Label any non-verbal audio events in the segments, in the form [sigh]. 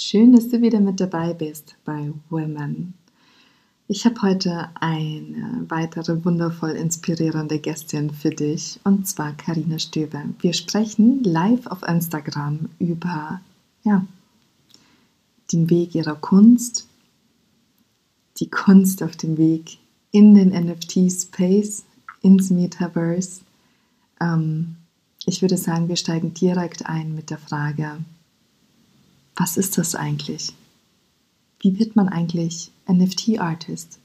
Schön, dass du wieder mit dabei bist bei Women. Ich habe heute eine weitere wundervoll inspirierende Gästin für dich und zwar Karina Stöber. Wir sprechen live auf Instagram über ja, den Weg ihrer Kunst, die Kunst auf dem Weg in den NFT-Space, ins Metaverse. Ähm, ich würde sagen, wir steigen direkt ein mit der Frage, was ist das eigentlich? Wie wird man eigentlich NFT-Artist?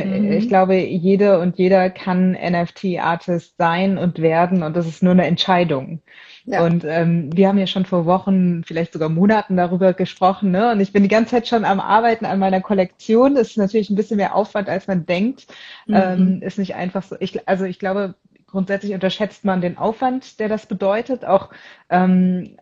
Ich glaube, jede und jeder kann NFT-Artist sein und werden und das ist nur eine Entscheidung. Ja. Und ähm, wir haben ja schon vor Wochen, vielleicht sogar Monaten darüber gesprochen, ne? Und ich bin die ganze Zeit schon am Arbeiten an meiner Kollektion. Das ist natürlich ein bisschen mehr Aufwand, als man denkt. Mhm. Ähm, ist nicht einfach so. Ich, also ich glaube, grundsätzlich unterschätzt man den Aufwand, der das bedeutet. Auch ähm,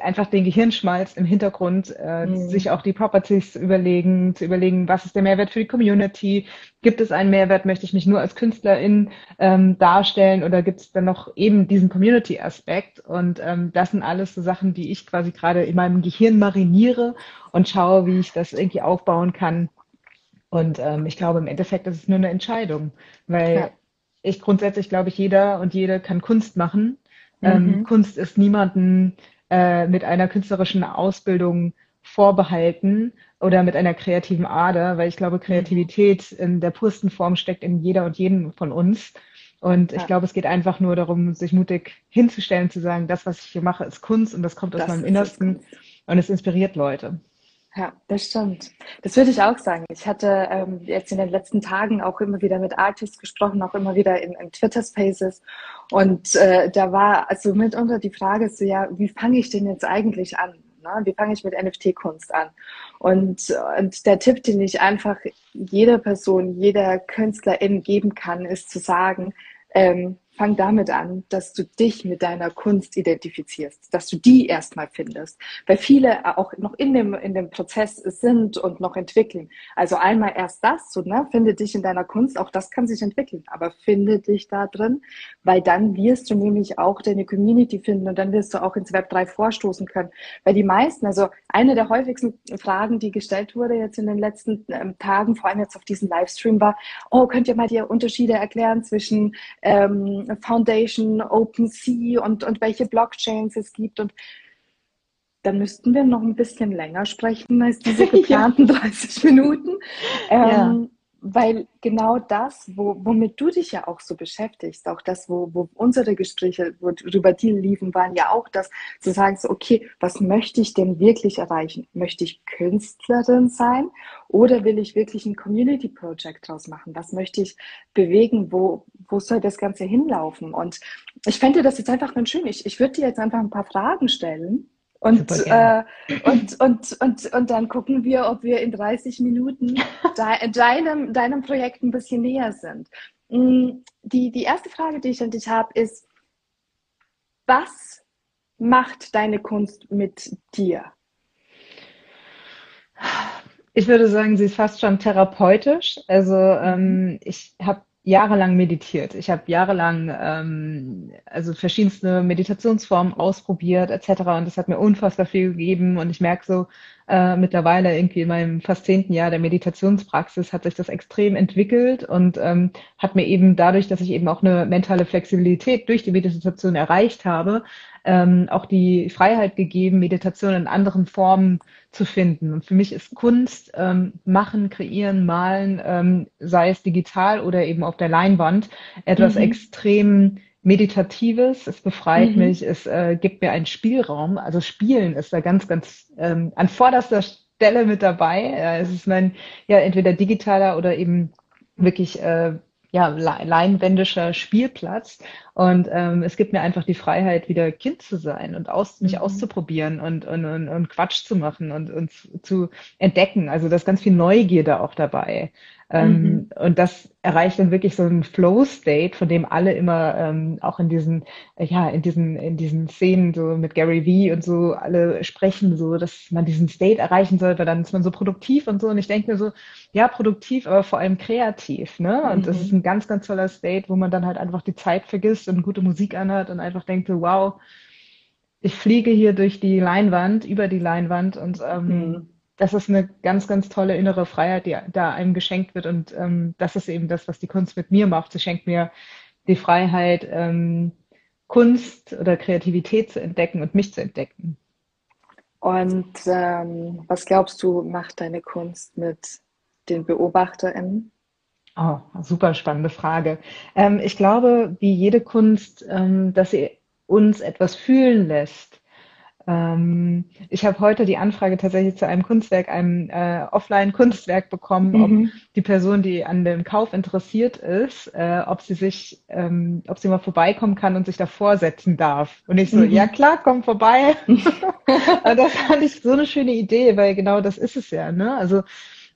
einfach den Gehirnschmalz im Hintergrund, äh, mhm. sich auch die Properties überlegen, zu überlegen, was ist der Mehrwert für die Community? Gibt es einen Mehrwert? Möchte ich mich nur als Künstlerin ähm, darstellen oder gibt es dann noch eben diesen Community-Aspekt? Und ähm, das sind alles so Sachen, die ich quasi gerade in meinem Gehirn mariniere und schaue, wie ich das irgendwie aufbauen kann. Und ähm, ich glaube, im Endeffekt ist es nur eine Entscheidung, weil ja. ich grundsätzlich glaube ich, jeder und jede kann Kunst machen. Ähm, mhm. Ähm, Kunst ist niemanden äh, mit einer künstlerischen Ausbildung vorbehalten oder mit einer kreativen Ader, weil ich glaube, Kreativität in der pursten Form steckt in jeder und jedem von uns. Und ja. ich glaube, es geht einfach nur darum, sich mutig hinzustellen, zu sagen, das, was ich hier mache, ist Kunst und das kommt aus das meinem Innersten und es inspiriert Leute. Ja, das stimmt. Das würde ich auch sagen. Ich hatte ähm, jetzt in den letzten Tagen auch immer wieder mit Artists gesprochen, auch immer wieder in, in Twitter-Spaces. Und äh, da war also mitunter die Frage so, ja, wie fange ich denn jetzt eigentlich an? Ne? Wie fange ich mit NFT-Kunst an? Und, und der Tipp, den ich einfach jeder Person, jeder Künstlerin geben kann, ist zu sagen, ähm, fang damit an, dass du dich mit deiner Kunst identifizierst, dass du die erstmal findest. Weil viele auch noch in dem, in dem Prozess sind und noch entwickeln. Also einmal erst das, so, ne, finde dich in deiner Kunst, auch das kann sich entwickeln, aber finde dich da drin, weil dann wirst du nämlich auch deine Community finden und dann wirst du auch ins Web 3 vorstoßen können. Weil die meisten, also eine der häufigsten Fragen, die gestellt wurde jetzt in den letzten ähm, Tagen, vor allem jetzt auf diesem Livestream war, oh, könnt ihr mal die Unterschiede erklären zwischen ähm, Foundation, OpenSea und, und welche Blockchains es gibt. Und dann müssten wir noch ein bisschen länger sprechen als diese [laughs] geplanten [laughs] ja. 30 Minuten. Ähm, ja weil genau das, wo, womit du dich ja auch so beschäftigst, auch das, wo, wo unsere Gespräche, worüber die liefen, waren ja auch das, zu sagen, so, okay, was möchte ich denn wirklich erreichen? Möchte ich Künstlerin sein oder will ich wirklich ein Community Project draus machen? Was möchte ich bewegen? Wo, wo soll das Ganze hinlaufen? Und ich fände das jetzt einfach ganz schön. Ich, ich würde dir jetzt einfach ein paar Fragen stellen und, äh, und, und, und, und dann gucken wir, ob wir in 30 Minuten de deinem, deinem Projekt ein bisschen näher sind. Mm, die, die erste Frage, die ich an dich habe, ist, was macht deine Kunst mit dir? Ich würde sagen, sie ist fast schon therapeutisch. Also ähm, ich habe jahrelang meditiert. Ich habe jahrelang ähm, also verschiedenste Meditationsformen ausprobiert etc. Und das hat mir unfassbar viel gegeben. Und ich merke so äh, mittlerweile irgendwie in meinem fast zehnten Jahr der Meditationspraxis hat sich das extrem entwickelt und ähm, hat mir eben dadurch, dass ich eben auch eine mentale Flexibilität durch die Meditation erreicht habe, ähm, auch die Freiheit gegeben, Meditation in anderen Formen zu finden. Und für mich ist Kunst ähm, machen, kreieren, malen, ähm, sei es digital oder eben auf der Leinwand, etwas mhm. extrem Meditatives, es befreit mhm. mich, es äh, gibt mir einen Spielraum. Also Spielen ist da ganz, ganz ähm, an vorderster Stelle mit dabei. Äh, es ist mein, ja, entweder digitaler oder eben wirklich äh, ja, leinwändischer Spielplatz. Und ähm, es gibt mir einfach die Freiheit, wieder Kind zu sein und aus, mich mhm. auszuprobieren und, und, und, und Quatsch zu machen und, und zu entdecken. Also da ist ganz viel Neugierde auch dabei. Ähm, mhm. Und das erreicht dann wirklich so einen Flow-State, von dem alle immer ähm, auch in diesen, äh, ja, in diesen, in diesen Szenen so mit Gary Vee und so alle sprechen, so, dass man diesen State erreichen soll, weil dann ist man so produktiv und so. Und ich denke mir so, ja, produktiv, aber vor allem kreativ, ne? Und mhm. das ist ein ganz, ganz toller State, wo man dann halt einfach die Zeit vergisst und gute Musik anhört und einfach denkt so, wow, ich fliege hier durch die Leinwand, über die Leinwand und ähm, mhm. Das ist eine ganz, ganz tolle innere Freiheit, die da einem geschenkt wird und ähm, das ist eben das, was die Kunst mit mir macht. Sie schenkt mir die Freiheit, ähm, Kunst oder Kreativität zu entdecken und mich zu entdecken. Und ähm, was glaubst du, macht deine Kunst mit den BeobachterInnen? Oh, super spannende Frage. Ähm, ich glaube, wie jede Kunst, ähm, dass sie uns etwas fühlen lässt. Ähm, ich habe heute die Anfrage tatsächlich zu einem Kunstwerk, einem äh, Offline-Kunstwerk bekommen, mhm. ob die Person, die an dem Kauf interessiert ist, äh, ob sie sich, ähm, ob sie mal vorbeikommen kann und sich davor setzen darf. Und ich so, mhm. ja klar, komm vorbei. [laughs] [laughs] das fand ich so eine schöne Idee, weil genau das ist es ja. Ne? Also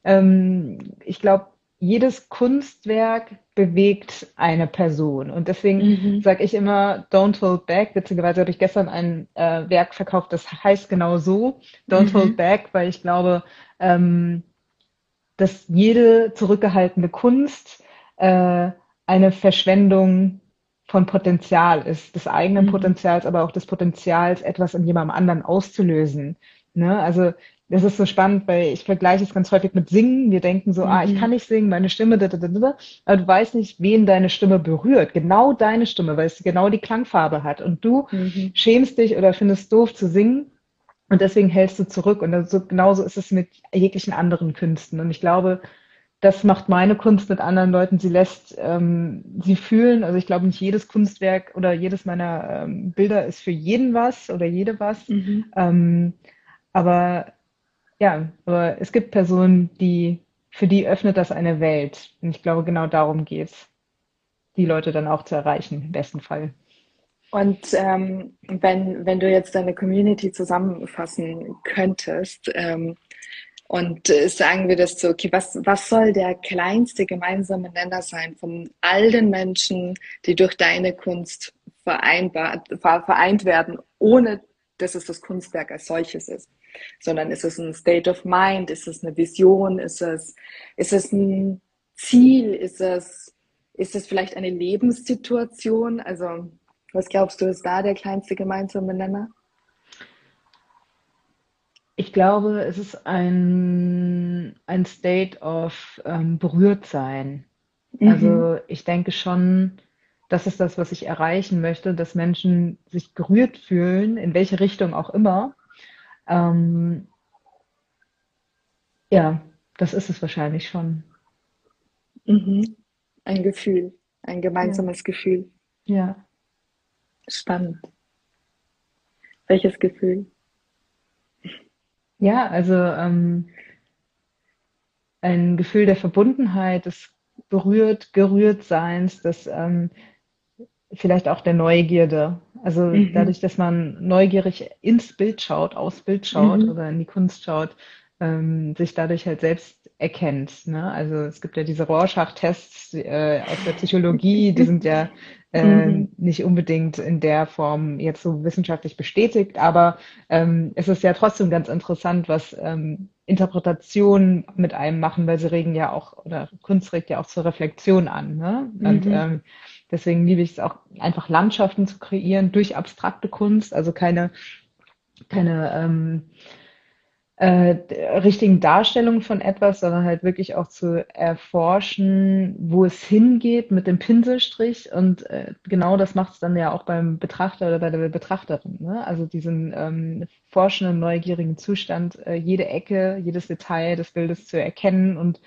ähm, ich glaube, jedes Kunstwerk bewegt eine Person. Und deswegen mhm. sage ich immer, don't hold back. Witzigerweise habe ich gestern ein äh, Werk verkauft, das heißt genau so, don't mhm. hold back, weil ich glaube, ähm, dass jede zurückgehaltene Kunst äh, eine Verschwendung von Potenzial ist, des eigenen mhm. Potenzials, aber auch des Potenzials, etwas in jemandem anderen auszulösen. Ne? Also das ist so spannend, weil ich vergleiche es ganz häufig mit Singen. Wir denken so, mhm. ah, ich mhm. kann nicht singen, meine Stimme, da, da, da, aber du weißt nicht, wen deine Stimme berührt. Genau deine Stimme, weil es genau die Klangfarbe hat. Und du mhm. schämst dich oder findest doof zu singen und deswegen hältst du zurück. Und also, genauso ist es mit jeglichen anderen Künsten. Und ich glaube, das macht meine Kunst mit anderen Leuten. Sie lässt ähm, sie fühlen. Also ich glaube, nicht jedes Kunstwerk oder jedes meiner ähm, Bilder ist für jeden was oder jede was. Mhm. Ähm, aber ja, aber es gibt Personen, die, für die öffnet das eine Welt. Und ich glaube, genau darum geht es, die Leute dann auch zu erreichen, im besten Fall. Und ähm, wenn, wenn du jetzt deine Community zusammenfassen könntest ähm, und äh, sagen würdest, so, okay, was, was soll der kleinste gemeinsame Nenner sein von all den Menschen, die durch deine Kunst vereinbart, vereint werden, ohne dass es das Kunstwerk als solches ist? Sondern ist es ein State of Mind, ist es eine Vision, ist es, ist es ein Ziel, ist es, ist es vielleicht eine Lebenssituation? Also, was glaubst du, ist da der kleinste gemeinsame Nenner? Ich glaube, es ist ein, ein State of ähm, Berührtsein. Mhm. Also ich denke schon, das ist das, was ich erreichen möchte, dass Menschen sich gerührt fühlen, in welche Richtung auch immer. Ähm, ja, das ist es wahrscheinlich schon. Mhm. Ein Gefühl, ein gemeinsames ja. Gefühl. Ja. Spannend. Welches Gefühl? Ja, also ähm, ein Gefühl der Verbundenheit, des berührt, gerührt Seins, des ähm, vielleicht auch der Neugierde. Also mhm. dadurch, dass man neugierig ins Bild schaut, aus Bild schaut mhm. oder in die Kunst schaut, ähm, sich dadurch halt selbst erkennt. Ne? Also es gibt ja diese Rorschach-Tests äh, aus der Psychologie, die sind ja [laughs] äh, mhm. nicht unbedingt in der Form jetzt so wissenschaftlich bestätigt, aber ähm, es ist ja trotzdem ganz interessant, was ähm, Interpretationen mit einem machen, weil sie regen ja auch, oder Kunst regt ja auch zur Reflexion an. Ne? Und mhm. ähm, Deswegen liebe ich es auch, einfach Landschaften zu kreieren durch abstrakte Kunst, also keine, keine ähm, äh, richtigen Darstellungen von etwas, sondern halt wirklich auch zu erforschen, wo es hingeht mit dem Pinselstrich. Und äh, genau das macht es dann ja auch beim Betrachter oder bei der Betrachterin. Ne? Also diesen ähm, forschenden, neugierigen Zustand, äh, jede Ecke, jedes Detail des Bildes zu erkennen und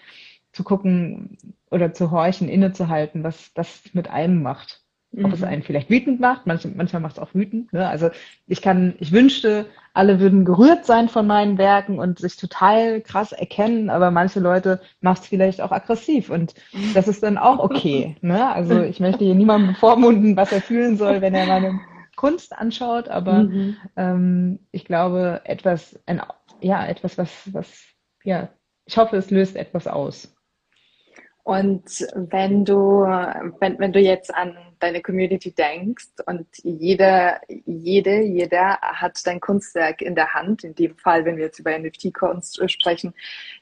zu gucken oder zu horchen, innezuhalten, was das mit einem macht. Ob mhm. es einen vielleicht wütend macht, manchmal, manchmal macht es auch wütend. Ne? Also ich kann, ich wünschte, alle würden gerührt sein von meinen Werken und sich total krass erkennen, aber manche Leute macht es vielleicht auch aggressiv und das ist dann auch okay. ne? Also [laughs] ich möchte hier niemandem bevormunden, was er fühlen soll, wenn er meine Kunst anschaut, aber mhm. ähm, ich glaube, etwas, ein, ja, etwas, was, was, ja, ich hoffe, es löst etwas aus. Und wenn du, wenn, wenn du jetzt an deine Community denkst und jeder, jede, jeder hat dein Kunstwerk in der Hand, in dem Fall, wenn wir jetzt über NFT-Kunst sprechen,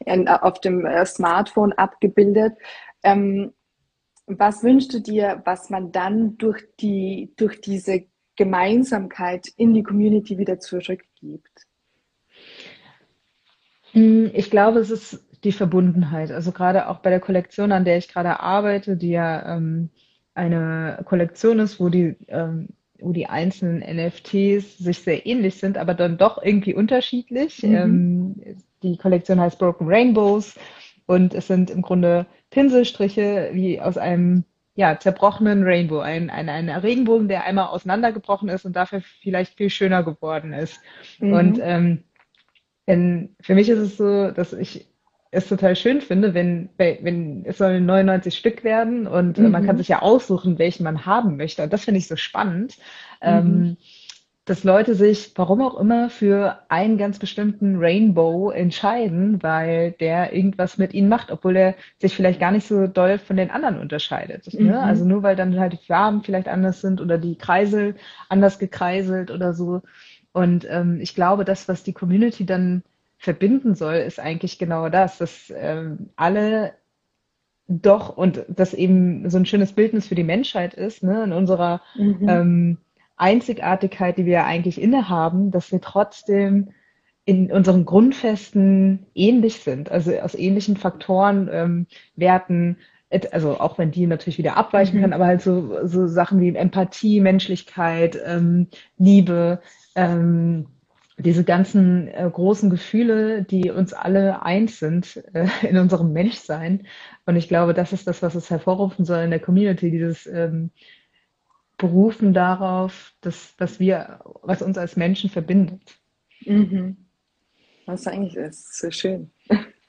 in, auf dem äh, Smartphone abgebildet. Ähm, was wünschst du dir, was man dann durch die, durch diese Gemeinsamkeit in die Community wieder zurückgibt? Hm, ich glaube, es ist die Verbundenheit. Also gerade auch bei der Kollektion, an der ich gerade arbeite, die ja ähm, eine Kollektion ist, wo die, ähm, wo die einzelnen NFTs sich sehr ähnlich sind, aber dann doch irgendwie unterschiedlich. Mhm. Ähm, die Kollektion heißt Broken Rainbows und es sind im Grunde Pinselstriche wie aus einem ja, zerbrochenen Rainbow, ein, ein, ein Regenbogen, der einmal auseinandergebrochen ist und dafür vielleicht viel schöner geworden ist. Mhm. Und ähm, denn für mich ist es so, dass ich es total schön finde, wenn, wenn es sollen 99 Stück werden und mhm. man kann mhm. sich ja aussuchen, welchen man haben möchte. Und das finde ich so spannend, mhm. ähm, dass Leute sich, warum auch immer, für einen ganz bestimmten Rainbow entscheiden, weil der irgendwas mit ihnen macht, obwohl er sich vielleicht gar nicht so doll von den anderen unterscheidet. Ne? Mhm. Ne? Also nur weil dann halt die Farben vielleicht anders sind oder die Kreisel anders gekreiselt oder so. Und ähm, ich glaube, das, was die Community dann verbinden soll, ist eigentlich genau das, dass ähm, alle doch und das eben so ein schönes Bildnis für die Menschheit ist, ne, in unserer mhm. ähm, Einzigartigkeit, die wir eigentlich innehaben, dass wir trotzdem in unseren Grundfesten ähnlich sind, also aus ähnlichen Faktoren, ähm, Werten, also auch wenn die natürlich wieder abweichen mhm. können, aber halt so, so Sachen wie Empathie, Menschlichkeit, ähm, Liebe, ähm, diese ganzen äh, großen Gefühle, die uns alle eins sind äh, in unserem Menschsein. Und ich glaube, das ist das, was es hervorrufen soll in der Community, dieses ähm, Berufen darauf, dass, dass wir, was uns als Menschen verbindet. Mhm. Was eigentlich ist, so schön.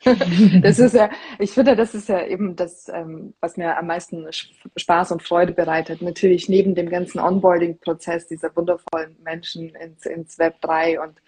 [laughs] das ist ja, [laughs] ich finde, das ist ja eben das, ähm, was mir am meisten Spaß und Freude bereitet. Natürlich neben dem ganzen Onboarding-Prozess dieser wundervollen Menschen ins, ins Web 3 und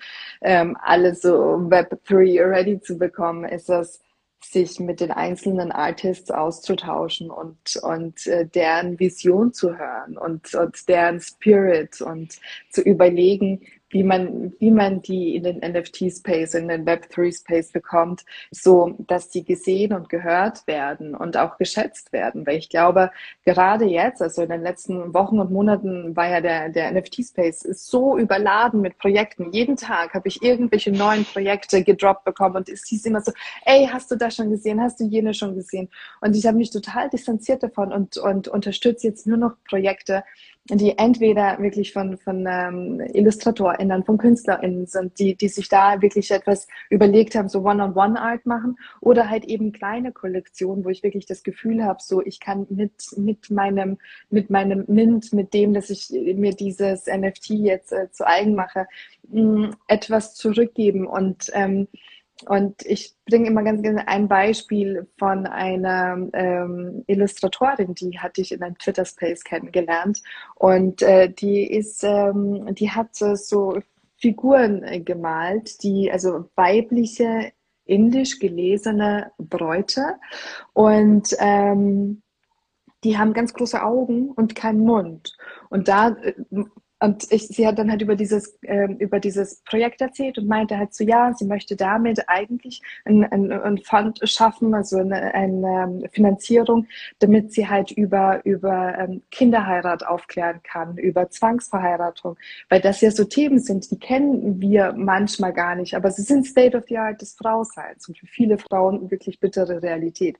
ähm, alles so Web 3 ready zu bekommen, ist das, sich mit den einzelnen Artists auszutauschen und, und äh, deren Vision zu hören und, und deren Spirit und zu überlegen, wie man, wie man die in den NFT-Space, in den Web3-Space bekommt, so dass die gesehen und gehört werden und auch geschätzt werden. Weil ich glaube, gerade jetzt, also in den letzten Wochen und Monaten war ja der, der NFT-Space so überladen mit Projekten. Jeden Tag habe ich irgendwelche neuen Projekte gedroppt bekommen und es hieß immer so, ey, hast du das schon gesehen? Hast du jene schon gesehen? Und ich habe mich total distanziert davon und, und unterstütze jetzt nur noch Projekte, die entweder wirklich von, von ähm, IllustratorInnen, von KünstlerInnen sind, die, die sich da wirklich etwas überlegt haben, so One-on-One-Art machen oder halt eben kleine Kollektionen, wo ich wirklich das Gefühl habe, so ich kann mit, mit meinem, mit meinem Mint, mit dem, dass ich mir dieses NFT jetzt äh, zu eigen mache, mh, etwas zurückgeben. Und ähm, und ich bringe immer ganz gerne ein Beispiel von einer ähm, Illustratorin, die hatte ich in einem Twitter Space kennengelernt. Und äh, die ist, ähm, die hat so Figuren äh, gemalt, die also weibliche indisch gelesene Bräute und ähm, die haben ganz große Augen und keinen Mund. Und da äh, und ich, sie hat dann halt über dieses, äh, über dieses Projekt erzählt und meinte halt so, ja, sie möchte damit eigentlich ein, ein, ein Fund schaffen, also eine, eine ähm, Finanzierung, damit sie halt über, über ähm, Kinderheirat aufklären kann, über Zwangsverheiratung, weil das ja so Themen sind, die kennen wir manchmal gar nicht, aber sie sind State of the Art des Frauseins und für viele Frauen wirklich bittere Realität.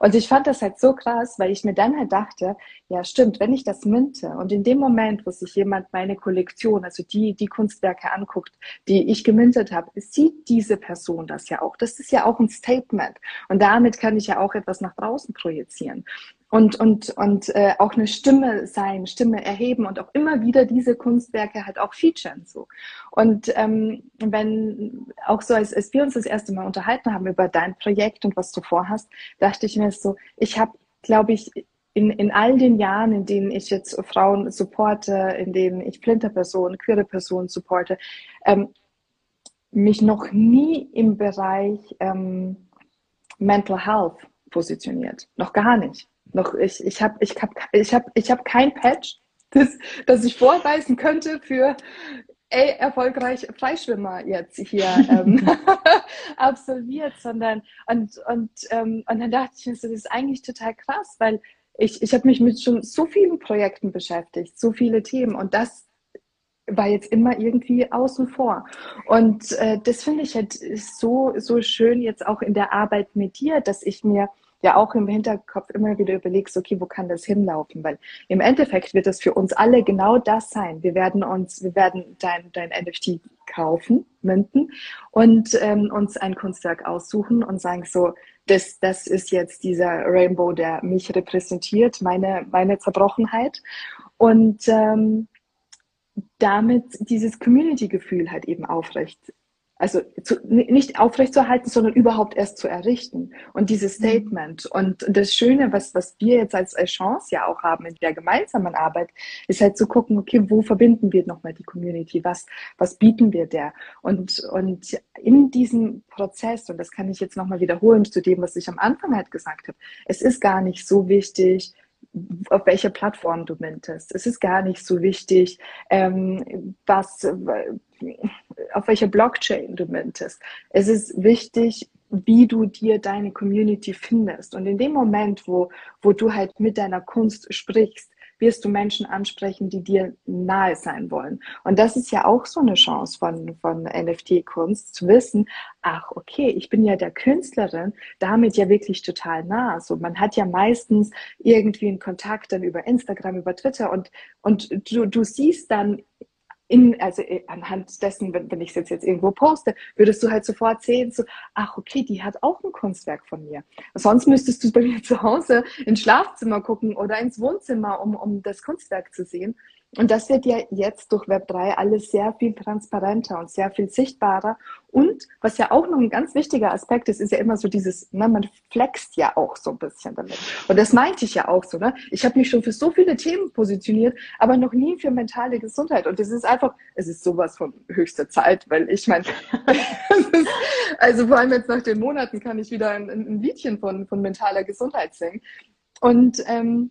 Und ich fand das halt so krass, weil ich mir dann halt dachte, ja stimmt, wenn ich das minte und in dem Moment, wo sich jemand meine Kollektion, also die, die Kunstwerke anguckt, die ich gemintet habe, sieht diese Person das ja auch. Das ist ja auch ein Statement. Und damit kann ich ja auch etwas nach draußen projizieren und, und, und äh, auch eine Stimme sein, Stimme erheben und auch immer wieder diese Kunstwerke halt auch featuren. So. Und ähm, wenn auch so, als, als wir uns das erste Mal unterhalten haben über dein Projekt und was du vorhast, dachte ich mir so, ich habe, glaube ich, in, in all den Jahren, in denen ich jetzt Frauen supporte, in denen ich Flinterpersonen, queere Personen supporte, ähm, mich noch nie im Bereich ähm, Mental Health positioniert. Noch gar nicht. Noch ich, ich habe ich hab, ich hab, ich hab kein Patch, das, das ich vorweisen könnte für ey, erfolgreich Freischwimmer jetzt hier ähm, [laughs] absolviert, sondern und, und, ähm, und dann dachte ich mir so, das ist eigentlich total krass, weil ich, ich habe mich mit schon so vielen Projekten beschäftigt, so viele Themen und das war jetzt immer irgendwie außen vor. Und äh, das finde ich halt so, so schön jetzt auch in der Arbeit mit dir, dass ich mir ja auch im Hinterkopf immer wieder überlegst, okay, wo kann das hinlaufen? Weil im Endeffekt wird das für uns alle genau das sein. Wir werden uns, wir werden dein, dein NFT kaufen, münden und ähm, uns ein Kunstwerk aussuchen und sagen so, das, das ist jetzt dieser Rainbow, der mich repräsentiert, meine, meine Zerbrochenheit. Und ähm, damit dieses Community-Gefühl halt eben aufrecht also zu, nicht aufrechtzuerhalten, sondern überhaupt erst zu errichten. Und dieses mhm. Statement und das Schöne, was, was wir jetzt als, als Chance ja auch haben in der gemeinsamen Arbeit, ist halt zu gucken, okay, wo verbinden wir nochmal die Community? Was, was bieten wir der? Und, und in diesem Prozess, und das kann ich jetzt nochmal wiederholen zu dem, was ich am Anfang halt gesagt habe, es ist gar nicht so wichtig, auf welcher Plattform du mintest. Es ist gar nicht so wichtig, ähm, was, auf welcher Blockchain du mintest. Es ist wichtig, wie du dir deine Community findest. Und in dem Moment, wo, wo du halt mit deiner Kunst sprichst, wirst du Menschen ansprechen, die dir nahe sein wollen. Und das ist ja auch so eine Chance von, von NFT-Kunst, zu wissen, ach, okay, ich bin ja der Künstlerin, damit ja wirklich total nah. So, man hat ja meistens irgendwie einen Kontakt dann über Instagram, über Twitter und, und du, du siehst dann in, also äh, anhand dessen, wenn, wenn ich es jetzt, jetzt irgendwo poste, würdest du halt sofort sehen, so, ach okay, die hat auch ein Kunstwerk von mir. Sonst müsstest du bei mir [laughs] zu Hause ins Schlafzimmer gucken oder ins Wohnzimmer, um, um das Kunstwerk zu sehen. Und das wird ja jetzt durch Web3 alles sehr viel transparenter und sehr viel sichtbarer. Und was ja auch noch ein ganz wichtiger Aspekt ist, ist ja immer so dieses, ne, man flext ja auch so ein bisschen damit. Und das meinte ich ja auch so. Ne? Ich habe mich schon für so viele Themen positioniert, aber noch nie für mentale Gesundheit. Und das ist einfach, es ist sowas von höchster Zeit, weil ich meine, [laughs] also vor allem jetzt nach den Monaten kann ich wieder ein, ein Liedchen von, von mentaler Gesundheit singen. Und ähm,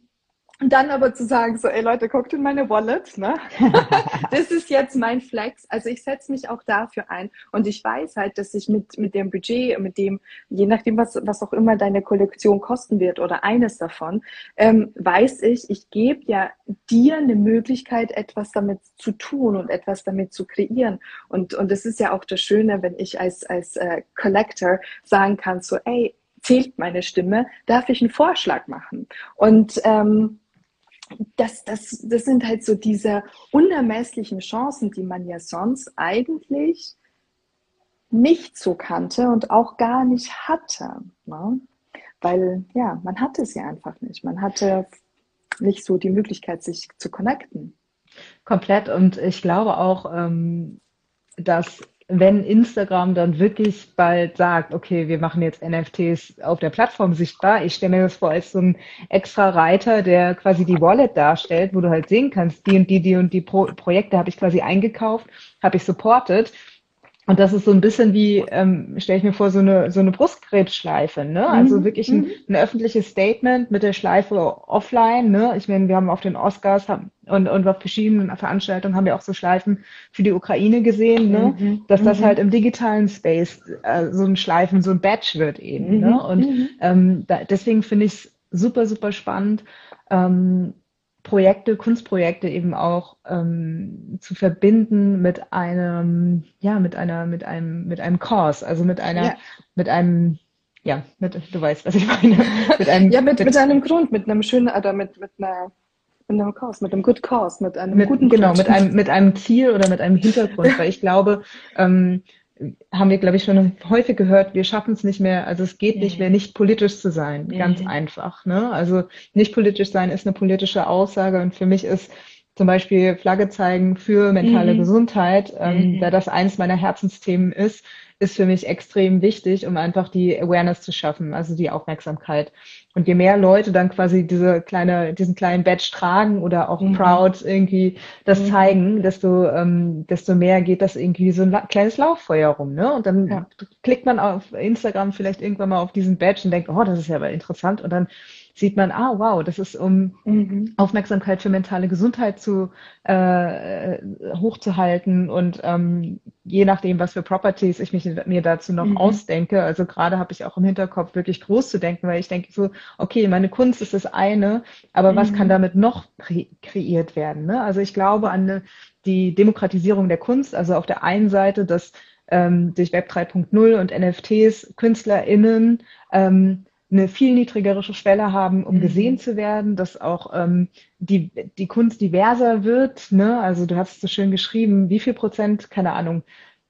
und dann aber zu sagen, so, ey Leute, guckt in meine Wallet, ne? [laughs] das ist jetzt mein Flex. Also ich setze mich auch dafür ein. Und ich weiß halt, dass ich mit, mit dem Budget, mit dem, je nachdem, was, was auch immer deine Kollektion kosten wird oder eines davon, ähm, weiß ich, ich gebe ja dir eine Möglichkeit, etwas damit zu tun und etwas damit zu kreieren. Und, und das ist ja auch das Schöne, wenn ich als, als äh, Collector sagen kann, so, ey, zählt meine Stimme, darf ich einen Vorschlag machen? Und ähm, das, das, das sind halt so diese unermesslichen Chancen, die man ja sonst eigentlich nicht so kannte und auch gar nicht hatte. Ne? Weil, ja, man hatte ja einfach nicht. Man hatte nicht so die Möglichkeit, sich zu connecten. Komplett. Und ich glaube auch, ähm, dass wenn Instagram dann wirklich bald sagt, okay, wir machen jetzt NFTs auf der Plattform sichtbar, ich stelle mir das vor als so ein extra Reiter, der quasi die Wallet darstellt, wo du halt sehen kannst, die und die, die und die Pro Projekte habe ich quasi eingekauft, habe ich supported und das ist so ein bisschen wie, ähm, stelle ich mir vor, so eine, so eine Brustkrebsschleife, ne? Also mhm. wirklich ein, mhm. ein, öffentliches Statement mit der Schleife offline, ne? Ich meine, wir haben auf den Oscars haben, und, und auf verschiedenen Veranstaltungen haben wir auch so Schleifen für die Ukraine gesehen, ne? Mhm. Dass das mhm. halt im digitalen Space äh, so ein Schleifen, so ein Badge wird eben, ne? Und ähm, da, deswegen finde ich es super, super spannend. Ähm, Projekte, Kunstprojekte eben auch ähm, zu verbinden mit einem, ja, mit einer, mit einem, mit einem Kurs, also mit einer, ja. mit einem, ja, mit, du weißt, was ich meine. [laughs] Mit einem, ja, mit, mit, mit einem Grund, mit einem schönen, oder mit, mit einer, mit einem Kurs, mit einem Good Cause, mit einem mit, guten Genau, mit einem, mit einem Ziel oder mit einem Hintergrund, [laughs] weil ich glaube, ähm, haben wir, glaube ich, schon häufig gehört, wir schaffen es nicht mehr, also es geht nicht mehr, nicht politisch zu sein, ganz einfach. Ne? Also nicht politisch sein ist eine politische Aussage und für mich ist zum Beispiel Flagge zeigen für mentale mhm. Gesundheit, ähm, mhm. da das eins meiner Herzensthemen ist, ist für mich extrem wichtig, um einfach die Awareness zu schaffen, also die Aufmerksamkeit. Und je mehr Leute dann quasi diese kleine, diesen kleinen Badge tragen oder auch mhm. proud irgendwie das mhm. zeigen, desto, ähm, desto mehr geht das irgendwie so ein kleines Lauffeuer rum, ne? Und dann ja. klickt man auf Instagram vielleicht irgendwann mal auf diesen Badge und denkt, oh, das ist ja aber interessant. Und dann sieht man, ah, wow, das ist um mhm. Aufmerksamkeit für mentale Gesundheit zu äh, hochzuhalten und ähm, je nachdem, was für Properties ich mich, mir dazu noch mhm. ausdenke. Also gerade habe ich auch im Hinterkopf, wirklich groß zu denken, weil ich denke so, okay, meine Kunst ist das eine, aber mhm. was kann damit noch kreiert werden? Ne? Also ich glaube an eine, die Demokratisierung der Kunst, also auf der einen Seite, dass ähm, durch Web 3.0 und NFTs KünstlerInnen ähm, eine viel niedrigere Schwelle haben, um mhm. gesehen zu werden, dass auch ähm, die, die Kunst diverser wird. Ne? Also du hast es so schön geschrieben, wie viel Prozent, keine Ahnung,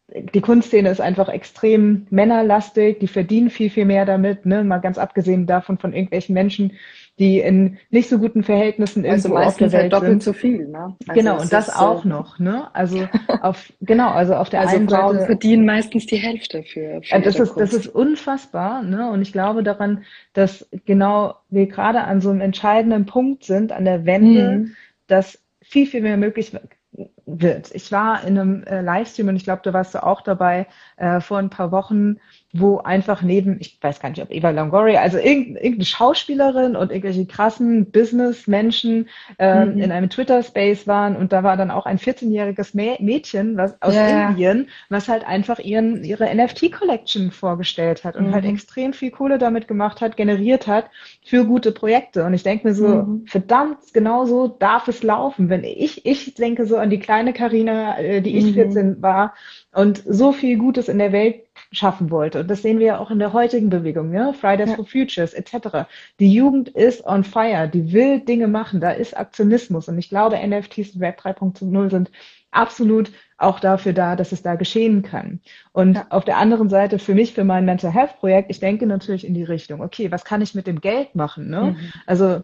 die Kunstszene ist einfach extrem männerlastig, die verdienen viel, viel mehr damit, ne? mal ganz abgesehen davon von irgendwelchen Menschen, die in nicht so guten Verhältnissen also irgendwo auf der Welt halt doppelt sind. so viel, ne? Also genau, und das auch so noch, ne? Also auf genau, also auf der also einen Frauen Seite verdienen meistens die Hälfte für, für das ist Kunst. das ist unfassbar, ne? Und ich glaube daran, dass genau wir gerade an so einem entscheidenden Punkt sind an der Wende, mhm. dass viel viel mehr möglich wird. Ich war in einem äh, Livestream und ich glaube, da warst du auch dabei äh, vor ein paar Wochen, wo einfach neben, ich weiß gar nicht, ob Eva Longoria, also irgendeine, Schauspielerin und irgendwelche krassen Business-Menschen ähm, mhm. in einem Twitter-Space waren und da war dann auch ein 14-jähriges Mädchen was, aus yeah. Indien, was halt einfach ihren, ihre NFT-Collection vorgestellt hat und halt mhm. halt extrem viel Kohle damit gemacht hat, generiert hat für gute Projekte. Und ich denke mir so, mhm. verdammt, genau so darf es laufen. Wenn ich, ich denke so an die kleine Karina, äh, die ich 14 mhm. war und so viel Gutes in der Welt schaffen wollte. Und das sehen wir ja auch in der heutigen Bewegung, ja? Fridays ja. for Futures etc. Die Jugend ist on fire, die will Dinge machen, da ist Aktionismus. Und ich glaube, NFTs und Web 3.0 sind absolut auch dafür da, dass es da geschehen kann. Und ja. auf der anderen Seite für mich, für mein Mental Health Projekt, ich denke natürlich in die Richtung, okay, was kann ich mit dem Geld machen? Ne? Mhm. Also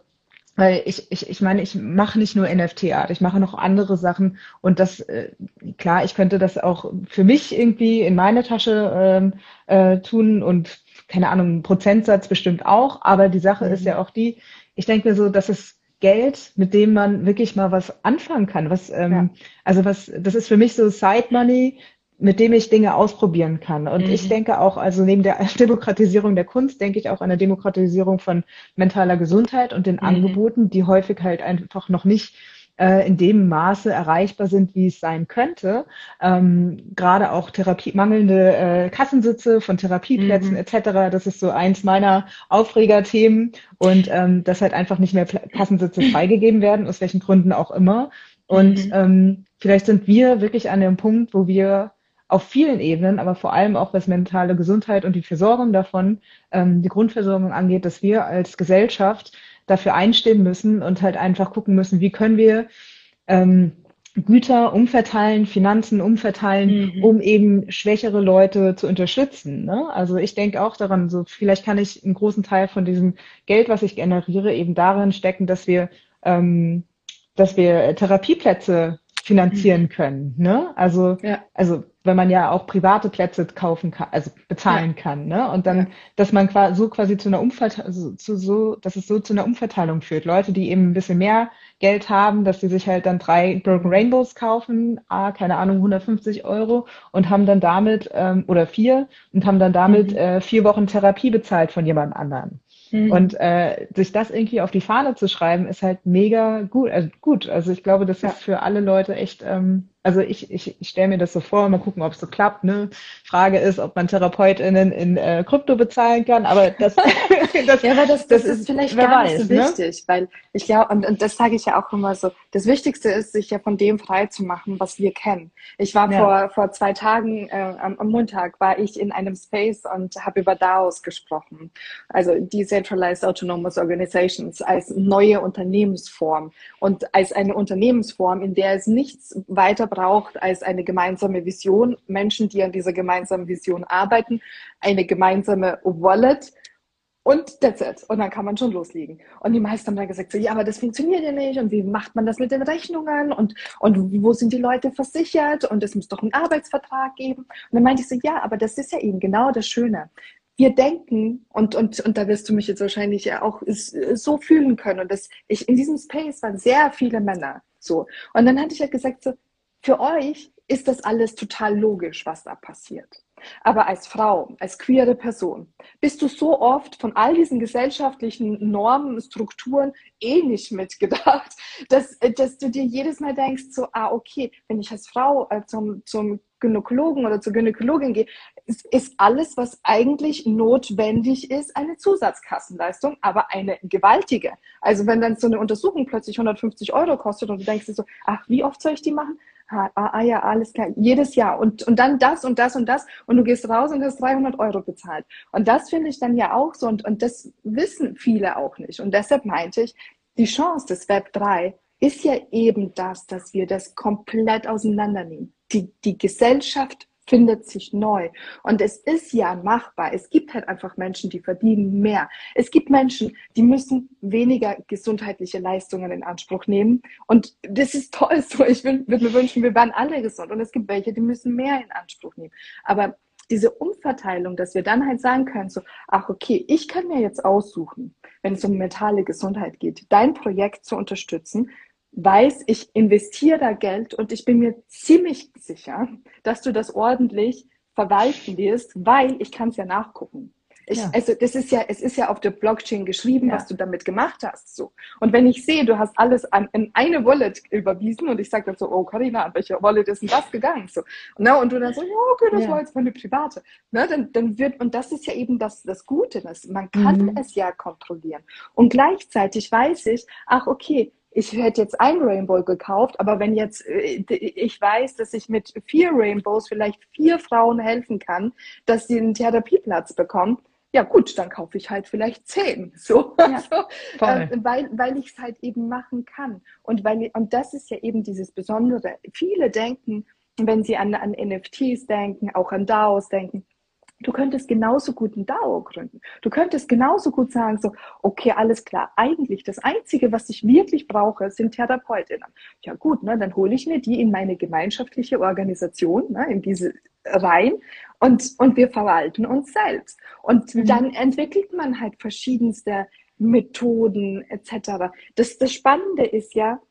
weil ich, ich, ich meine, ich mache nicht nur NFT-Art, ich mache noch andere Sachen und das, äh, klar, ich könnte das auch für mich irgendwie in meine Tasche ähm, äh, tun und keine Ahnung, Prozentsatz bestimmt auch, aber die Sache mhm. ist ja auch die, ich denke mir so, dass es Geld, mit dem man wirklich mal was anfangen kann. Was, ähm, ja. also was, das ist für mich so Side Money, mit dem ich Dinge ausprobieren kann. Und mhm. ich denke auch, also neben der [laughs] Demokratisierung der Kunst, denke ich auch an der Demokratisierung von mentaler Gesundheit und den mhm. Angeboten, die häufig halt einfach noch nicht äh, in dem Maße erreichbar sind, wie es sein könnte. Ähm, Gerade auch Therapie, mangelnde äh, Kassensitze von Therapieplätzen mhm. etc. Das ist so eins meiner Aufregerthemen und ähm, dass halt einfach nicht mehr Kassensitze [laughs] freigegeben werden, aus welchen Gründen auch immer. Und mhm. ähm, vielleicht sind wir wirklich an dem Punkt, wo wir auf vielen Ebenen, aber vor allem auch was mentale Gesundheit und die Versorgung davon, ähm, die Grundversorgung angeht, dass wir als Gesellschaft dafür einstehen müssen und halt einfach gucken müssen, wie können wir ähm, Güter umverteilen, Finanzen umverteilen, mhm. um eben schwächere Leute zu unterstützen. Ne? Also ich denke auch daran, so vielleicht kann ich einen großen Teil von diesem Geld, was ich generiere, eben darin stecken, dass wir, ähm, dass wir Therapieplätze finanzieren können. Ne? Also, ja. also wenn man ja auch private Plätze kaufen kann, also bezahlen ja. kann, ne? Und dann, ja. dass man quasi so quasi zu einer Umverteilung, also zu so, dass es so zu einer Umverteilung führt. Leute, die eben ein bisschen mehr Geld haben, dass sie sich halt dann drei Broken Rainbows kaufen, ah, keine Ahnung, 150 Euro und haben dann damit, ähm, oder vier, und haben dann damit mhm. äh, vier Wochen Therapie bezahlt von jemand anderem. Mhm. Und äh, sich das irgendwie auf die Fahne zu schreiben, ist halt mega gut. Also gut. Also ich glaube, das ja. ist für alle Leute echt ähm, also ich, ich, ich stelle mir das so vor, mal gucken, ob es so klappt. Ne? Frage ist, ob man TherapeutInnen in äh, Krypto bezahlen kann, aber das, [laughs] das, ja, aber das, das, das ist vielleicht gar weiß, nicht so ne? wichtig, weil ich glaube, und, und das sage ich ja auch immer so, das Wichtigste ist, sich ja von dem frei zu machen, was wir kennen. Ich war ja. vor, vor zwei Tagen, äh, am, am Montag, war ich in einem Space und habe über DAOs gesprochen, also Decentralized Autonomous Organizations als neue Unternehmensform und als eine Unternehmensform, in der es nichts weiter braucht als eine gemeinsame Vision, Menschen, die an dieser gemeinsamen Vision arbeiten, eine gemeinsame Wallet und that's it. Und dann kann man schon loslegen. Und die meisten haben dann gesagt, so, ja, aber das funktioniert ja nicht. Und wie macht man das mit den Rechnungen? Und, und wo sind die Leute versichert? Und es muss doch einen Arbeitsvertrag geben. Und dann meinte ich so, ja, aber das ist ja eben genau das Schöne. Wir denken, und, und, und da wirst du mich jetzt wahrscheinlich ja auch so fühlen können. Und das, ich, in diesem Space waren sehr viele Männer. So. Und dann hatte ich ja gesagt, so, für euch ist das alles total logisch, was da passiert. Aber als Frau, als queere Person, bist du so oft von all diesen gesellschaftlichen Normen, Strukturen eh nicht mitgedacht, [laughs] dass, dass du dir jedes Mal denkst, so, ah, okay, wenn ich als Frau äh, zum, zum Gynäkologen oder zur Gynäkologin gehe, ist, alles, was eigentlich notwendig ist, eine Zusatzkassenleistung, aber eine gewaltige. Also wenn dann so eine Untersuchung plötzlich 150 Euro kostet und du denkst dir so, ach, wie oft soll ich die machen? Ah, ah, ja, alles klar, jedes Jahr und, und dann das und das und das und du gehst raus und hast 300 Euro bezahlt. Und das finde ich dann ja auch so und, und das wissen viele auch nicht. Und deshalb meinte ich, die Chance des Web 3 ist ja eben das, dass wir das komplett auseinandernehmen. Die, die Gesellschaft findet sich neu. Und es ist ja machbar. Es gibt halt einfach Menschen, die verdienen mehr. Es gibt Menschen, die müssen weniger gesundheitliche Leistungen in Anspruch nehmen. Und das ist toll so. Ich würde mir wünschen, wir wären alle gesund. Und es gibt welche, die müssen mehr in Anspruch nehmen. Aber diese Umverteilung, dass wir dann halt sagen können, so, ach okay, ich kann mir jetzt aussuchen, wenn es um mentale Gesundheit geht, dein Projekt zu unterstützen, weiß, ich investiere da Geld und ich bin mir ziemlich sicher, dass du das ordentlich verwalten wirst, weil ich kann es ja nachgucken. Ich, ja. Also das ist ja, es ist ja auf der Blockchain geschrieben, ja. was du damit gemacht hast. So. Und wenn ich sehe, du hast alles an, in eine Wallet überwiesen und ich sage dann so, oh Carina, an welche Wallet ist denn das gegangen? So. Ne? Und du dann so, ja, okay, das ja. war jetzt meine private. Ne? Dann, dann wird, und das ist ja eben das, das Gute, dass man kann mhm. es ja kontrollieren. Und gleichzeitig weiß ich, ach okay, ich hätte jetzt ein Rainbow gekauft, aber wenn jetzt äh, ich weiß, dass ich mit vier Rainbows vielleicht vier Frauen helfen kann, dass sie einen Therapieplatz bekommen, ja gut, dann kaufe ich halt vielleicht zehn. [laughs] So, ja, so äh, weil, weil ich es halt eben machen kann. Und, weil, und das ist ja eben dieses Besondere. Viele denken, wenn sie an, an NFTs denken, auch an DAOs denken, Du könntest genauso gut ein DAO gründen. Du könntest genauso gut sagen, so, okay, alles klar, eigentlich das Einzige, was ich wirklich brauche, sind Therapeutinnen. Ja gut, ne, dann hole ich mir die in meine gemeinschaftliche Organisation, ne, in diese rein und, und wir verwalten uns selbst. Und mhm. dann entwickelt man halt verschiedenste Methoden etc. Das, das Spannende ist ja,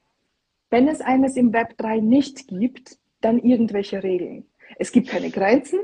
wenn es eines im Web 3 nicht gibt, dann irgendwelche Regeln. Es gibt keine Grenzen,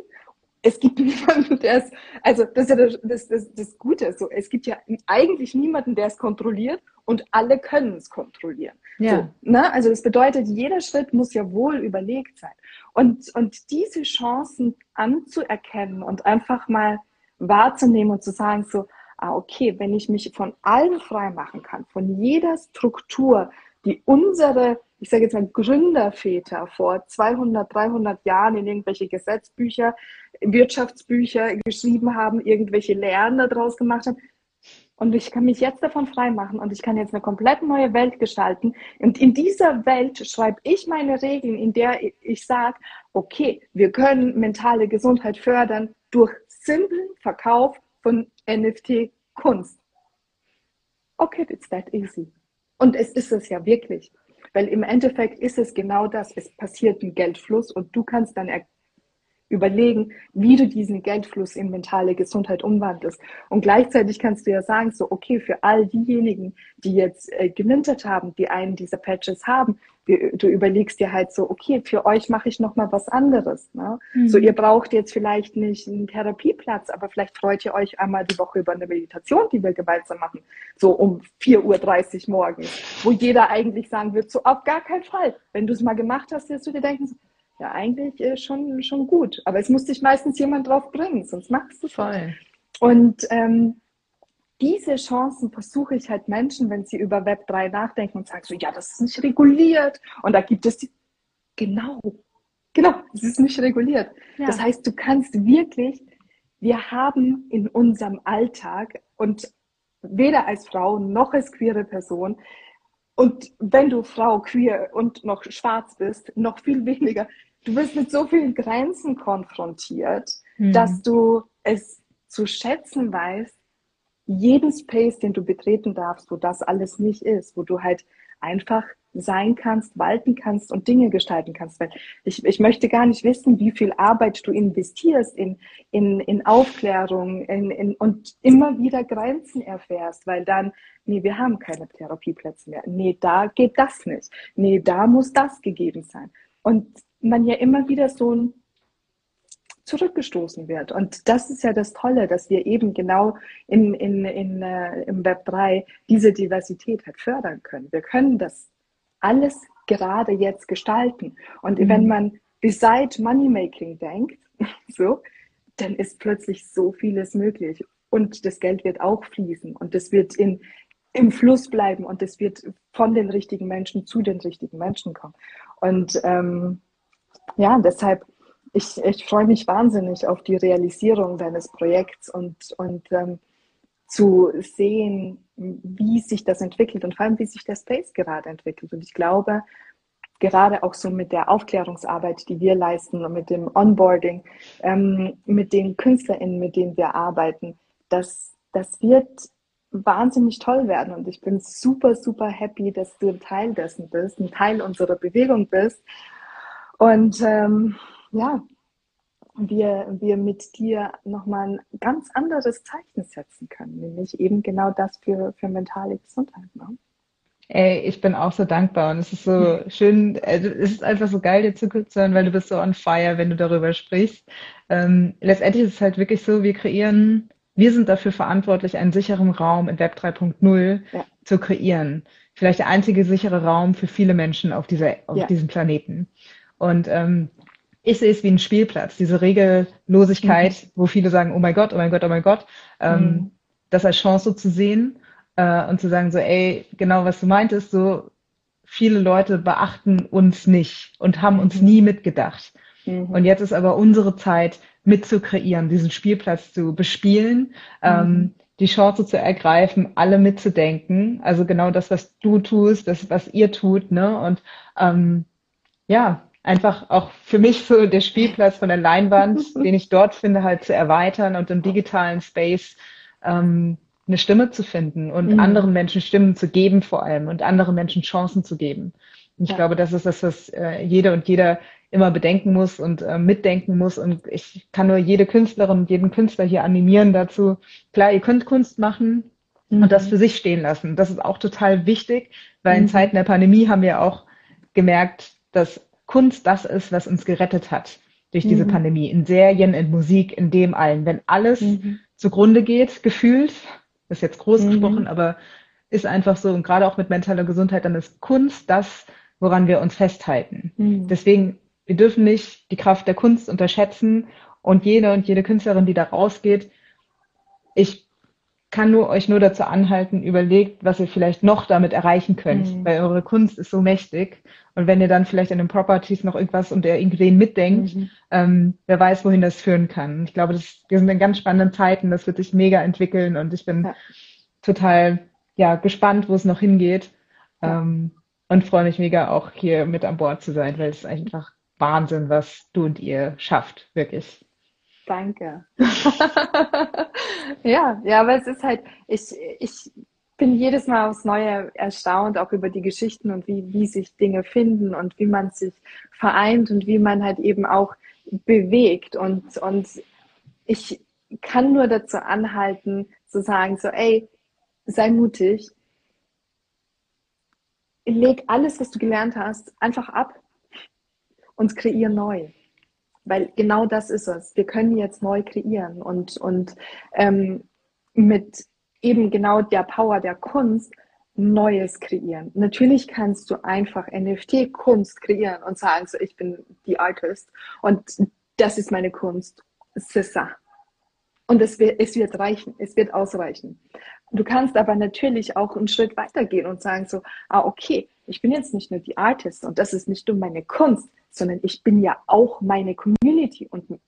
es gibt [laughs] niemanden, der es, also das ist ja das, das, das, das Gute, so, es gibt ja eigentlich niemanden, der es kontrolliert und alle können es kontrollieren. Ja. So, ne? Also das bedeutet, jeder Schritt muss ja wohl überlegt sein. Und, und diese Chancen anzuerkennen und einfach mal wahrzunehmen und zu sagen, so, ah, okay, wenn ich mich von allem frei machen kann, von jeder Struktur, die unsere ich sage jetzt mal, Gründerväter vor 200, 300 Jahren in irgendwelche Gesetzbücher, Wirtschaftsbücher geschrieben haben, irgendwelche Lehren daraus gemacht haben. Und ich kann mich jetzt davon freimachen und ich kann jetzt eine komplett neue Welt gestalten. Und in dieser Welt schreibe ich meine Regeln, in der ich sage, okay, wir können mentale Gesundheit fördern durch simplen Verkauf von NFT-Kunst. Okay, it's that easy. Und es ist es ja wirklich. Weil im Endeffekt ist es genau das. Es passiert ein Geldfluss und du kannst dann überlegen, wie du diesen Geldfluss in mentale Gesundheit umwandelst. Und gleichzeitig kannst du ja sagen, so, okay, für all diejenigen, die jetzt äh, gemintet haben, die einen dieser Patches haben, du überlegst dir halt so, okay, für euch mache ich nochmal was anderes. Ne? Mhm. So, ihr braucht jetzt vielleicht nicht einen Therapieplatz, aber vielleicht freut ihr euch einmal die Woche über eine Meditation, die wir gemeinsam machen, so um 4.30 Uhr morgens, wo jeder eigentlich sagen wird, so auf gar keinen Fall. Wenn du es mal gemacht hast, wirst du dir denken, so, ja, eigentlich äh, schon, schon gut. Aber es muss dich meistens jemand drauf bringen, sonst machst du es voll. Und ähm, diese Chancen versuche ich halt Menschen, wenn sie über Web 3 nachdenken und sagen so, ja, das ist nicht reguliert. Und da gibt es die, genau, genau, es ist nicht reguliert. Ja. Das heißt, du kannst wirklich, wir haben in unserem Alltag und weder als Frau noch als queere Person und wenn du Frau, queer und noch schwarz bist, noch viel weniger, du wirst mit so vielen Grenzen konfrontiert, mhm. dass du es zu schätzen weißt, jeden Space, den du betreten darfst, wo das alles nicht ist, wo du halt einfach sein kannst, walten kannst und Dinge gestalten kannst. Weil ich, ich möchte gar nicht wissen, wie viel Arbeit du investierst in, in, in Aufklärung in, in, und immer wieder Grenzen erfährst, weil dann, nee, wir haben keine Therapieplätze mehr. Nee, da geht das nicht. Nee, da muss das gegeben sein. Und man ja immer wieder so ein zurückgestoßen wird. Und das ist ja das Tolle, dass wir eben genau in, in, in, äh, im Web 3 diese Diversität halt fördern können. Wir können das alles gerade jetzt gestalten. Und mhm. wenn man beside Moneymaking denkt, [laughs] so, dann ist plötzlich so vieles möglich. Und das Geld wird auch fließen und das wird in, im Fluss bleiben und das wird von den richtigen Menschen zu den richtigen Menschen kommen. Und ähm, ja, deshalb, ich, ich freue mich wahnsinnig auf die Realisierung deines Projekts und, und ähm, zu sehen, wie sich das entwickelt und vor allem, wie sich der Space gerade entwickelt. Und ich glaube, gerade auch so mit der Aufklärungsarbeit, die wir leisten und mit dem Onboarding, ähm, mit den KünstlerInnen, mit denen wir arbeiten, das, das wird wahnsinnig toll werden. Und ich bin super, super happy, dass du ein Teil dessen bist, ein Teil unserer Bewegung bist. Und ähm, ja, wir, wir mit dir nochmal ein ganz anderes Zeichen setzen können, nämlich eben genau das für, für mentale Gesundheit. Ne? Ey, ich bin auch so dankbar und es ist so [laughs] schön, also es ist einfach so geil, dir zuzuhören, weil du bist so on fire, wenn du darüber sprichst. Ähm, letztendlich ist es halt wirklich so, wir kreieren, wir sind dafür verantwortlich, einen sicheren Raum in Web 3.0 ja. zu kreieren. Vielleicht der einzige sichere Raum für viele Menschen auf, dieser, auf ja. diesem Planeten. Und ähm, ich sehe es wie ein Spielplatz, diese Regellosigkeit, mhm. wo viele sagen, oh mein Gott, oh mein Gott, oh mein Gott, ähm, mhm. das als Chance so zu sehen äh, und zu sagen, so, ey, genau was du meintest, so viele Leute beachten uns nicht und haben uns mhm. nie mitgedacht. Mhm. Und jetzt ist aber unsere Zeit, mitzukreieren, diesen Spielplatz zu bespielen, ähm, mhm. die Chance zu ergreifen, alle mitzudenken. Also genau das, was du tust, das, was ihr tut, ne? Und ähm, ja, einfach auch für mich so der Spielplatz von der Leinwand, [laughs] den ich dort finde, halt zu erweitern und im digitalen Space ähm, eine Stimme zu finden und mhm. anderen Menschen Stimmen zu geben vor allem und anderen Menschen Chancen zu geben. Und ich ja. glaube, das ist das, was äh, jeder und jeder immer bedenken muss und äh, mitdenken muss. Und ich kann nur jede Künstlerin und jeden Künstler hier animieren dazu. Klar, ihr könnt Kunst machen mhm. und das für sich stehen lassen. Das ist auch total wichtig, weil mhm. in Zeiten der Pandemie haben wir auch gemerkt, dass Kunst das ist, was uns gerettet hat durch diese mhm. Pandemie. In Serien, in Musik, in dem allen. Wenn alles mhm. zugrunde geht, gefühlt, ist jetzt groß mhm. gesprochen, aber ist einfach so, und gerade auch mit mentaler Gesundheit, dann ist Kunst das, woran wir uns festhalten. Mhm. Deswegen, wir dürfen nicht die Kraft der Kunst unterschätzen und jede und jede Künstlerin, die da rausgeht, ich kann nur euch nur dazu anhalten, überlegt, was ihr vielleicht noch damit erreichen könnt, mhm. weil eure Kunst ist so mächtig. Und wenn ihr dann vielleicht in den Properties noch irgendwas und der irgendwen mitdenkt, mhm. ähm, wer weiß, wohin das führen kann. Ich glaube, das, wir sind in ganz spannenden Zeiten, das wird sich mega entwickeln und ich bin ja. total ja, gespannt, wo es noch hingeht. Ja. Ähm, und freue mich mega auch hier mit an Bord zu sein, weil es ist einfach Wahnsinn, was du und ihr schafft, wirklich. Danke. [laughs] ja, ja, aber es ist halt, ich, ich bin jedes Mal aufs Neue erstaunt, auch über die Geschichten und wie, wie sich Dinge finden und wie man sich vereint und wie man halt eben auch bewegt. Und, und ich kann nur dazu anhalten, zu sagen, so, ey, sei mutig, leg alles, was du gelernt hast, einfach ab und kreier neu weil genau das ist es. Wir können jetzt neu kreieren und, und ähm, mit eben genau der Power der Kunst Neues kreieren. Natürlich kannst du einfach NFT-Kunst kreieren und sagen, so ich bin die Artist und das ist meine Kunst. Sissa. Und es wird, es wird reichen, es wird ausreichen. Du kannst aber natürlich auch einen Schritt weitergehen und sagen so, ah, okay, ich bin jetzt nicht nur die Artist und das ist nicht nur meine Kunst, sondern ich bin ja auch meine Community und